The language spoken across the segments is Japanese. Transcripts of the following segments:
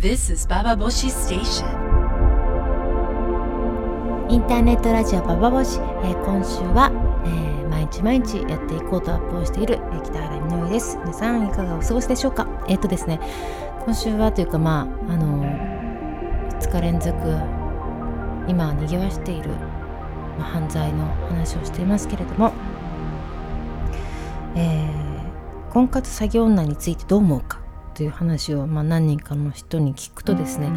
This is Baba Boshi Station. インターネットラジオババボシ、えー今週は、えー毎日毎日やっていこうとアップをしている、えー北原みのりです。皆さんいかがお過ごしでしょうか？えっ、とですね今週はというかまああの2日連続今賑わしている、まあ、犯罪の話をしていますけれども、えー婚活詐欺女についてどう思うか？という話を、まあ、何人かの人に聞くとですね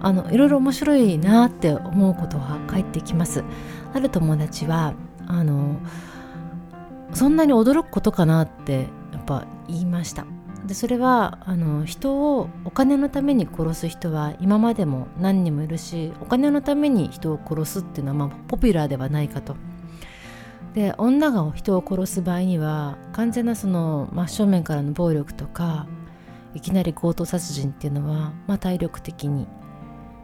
あのいろいろ面白いなって思うことが返ってきます。ある友達はあのそんなに驚くことかなってやっぱ言いました。でそれはあの人をお金のために殺す人は今までも何人もいるしお金のために人を殺すっていうのは、まあ、ポピュラーではないかと。で女が人を殺す場合には完全なその真正面からの暴力とかいきなり強盗殺人っていうのは、まあ、体力的に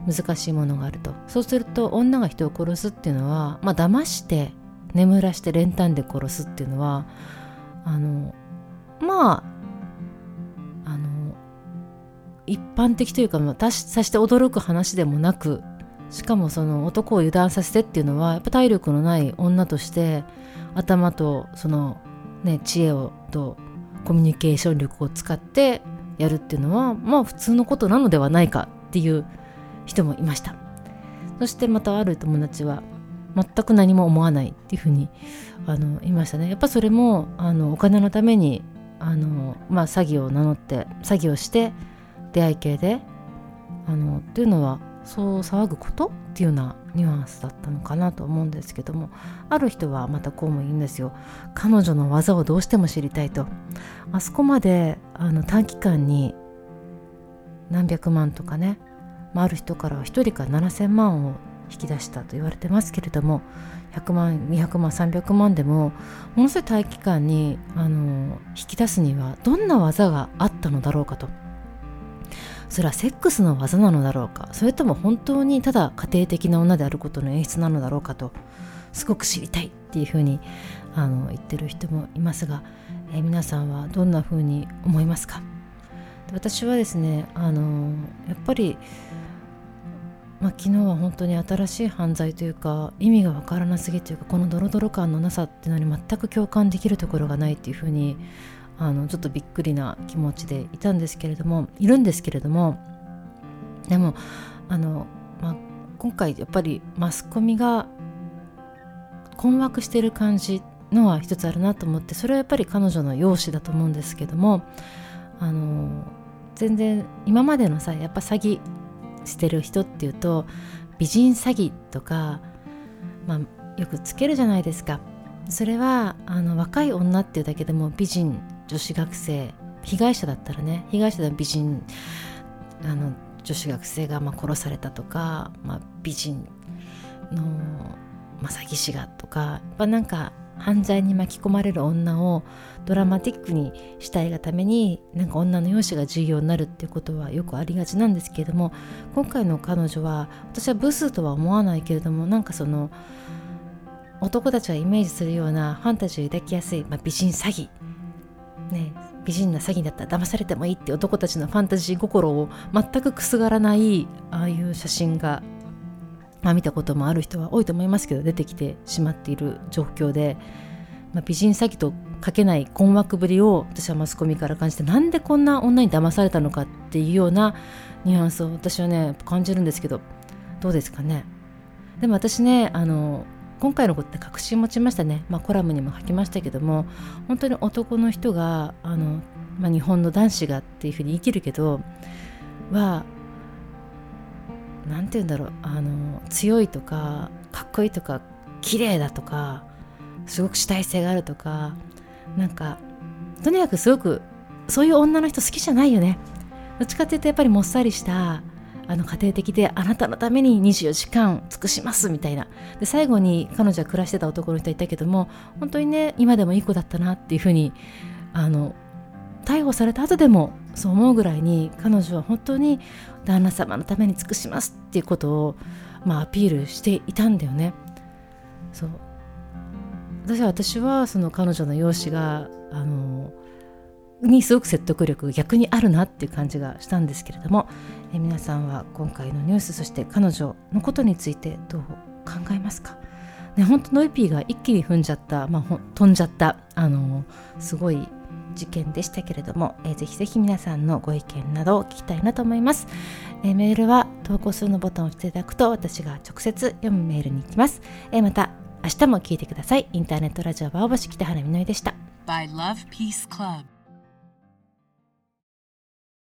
難しいものがあると。そうすると女が人を殺すっていうのは、まあ騙して眠らして練炭で殺すっていうのはあのまああの一般的というか、まあ、たしさして驚く話でもなくしかもその男を油断させてっていうのはやっぱ体力のない女として頭とそのね知恵をとコミュニケーション力を使ってやるっていうのはまあ普通のことなのではないかっていう人もいました。そしてまたある友達は全く何も思わないっていうふうにあの言いましたね。やっぱそれもあのお金のためにあの、まあ、詐欺を名乗って詐欺をして出会い系であのっていうのはそう騒ぐことっていうようなニュアンスだったのかなと思うんですけどもある人はまたこうも言うんですよ彼女の技をどうしても知りたいとあそこまであの短期間に何百万とかね、まあ、ある人からは1人から7,000万を引き出したと言われてますけれども100万200万300万でもものすごい短期間にあの引き出すにはどんな技があったのだろうかと。それはセックスの技なのだろうか？それとも本当にただ家庭的な女であることの演出なのだろうかとすごく知りたいっていうふうにあの言ってる人もいますが、えー皆さんはどんなふうに思いますか？私はですねあのやっぱり、まあ、昨日は本当に新しい犯罪というか意味がわからなすぎというかこのドロドロ感のなさっていうのに全く共感できるところがないっていうふうにあのちょっとびっくりな気持ちでいたんですけれどもいるんですけれどもでもあの、まあ、今回やっぱりマスコミが困惑してる感じのは一つあるなと思ってそれはやっぱり彼女の容姿だと思うんですけどもあの全然今までのさやっぱ詐欺してる人っていうと美人詐欺とか、まあ、よくつけるじゃないですか。それはあの若い女っていうだけでも美人女子学生被害者だったらね被害者でも美人あの女子学生がま殺されたとか、まあ、美人の、まあ、詐欺師がとかやっぱなんか犯罪に巻き込まれる女をドラマティックにしたいがためになんか女の容姿が重要になるっていうことはよくありがちなんですけれども今回の彼女は私はブスとは思わないけれどもなんかその男たちがイメージするようなファンタジーを抱きやすい、まあ、美人詐欺ね美人な詐欺だったら騙されてもいいって男たちのファンタジー心を全くくすがらないああいう写真が、まあ、見たこともある人は多いと思いますけど出てきてしまっている状況で、まあ、美人詐欺と書けない困惑ぶりを私はマスコミから感じてなんでこんな女に騙されたのかっていうようなニュアンスを私はね感じるんですけどどうですかね。でも私ねあの今回のことって確信持ちましたね、まあ、コラムにも書きましたけども本当に男の人があの、まあ、日本の男子がっていうふうに生きるけどは何て言うんだろうあの強いとかかっこいいとか綺麗だとかすごく主体性があるとかなんかとにかくすごくそういう女の人好きじゃないよね。どっちかっていうとやっぱりもっさりしたあの家庭的であなたのために24時間尽くしますみたいなで最後に彼女は暮らしてた男の人いたけども本当にね今でもいい子だったなっていうふうにあの逮捕された後でもそう思うぐらいに彼女は本当に旦那様のために尽くしますっていうことを、まあ、アピールしていたんだよね。そう私は私はその彼女の容姿があのにすごく説得力が逆にあるなっていう感じがしたんですけれども、え皆さんは今回のニュースそして彼女のことについてどう考えますか？ね、本当ノイピーが一気に踏んじゃった、まあ、飛んじゃったあのすごい事件でしたけれども、えー、ぜひぜひ皆さんのご意見などを聞きたいなと思います、えー、メールは投稿するのボタンを押していただくと私が直接読むメールに行きます、えー、また明日も聞いてください。インターネットラジオバオボシ北原みのりでした。By Love Peace Club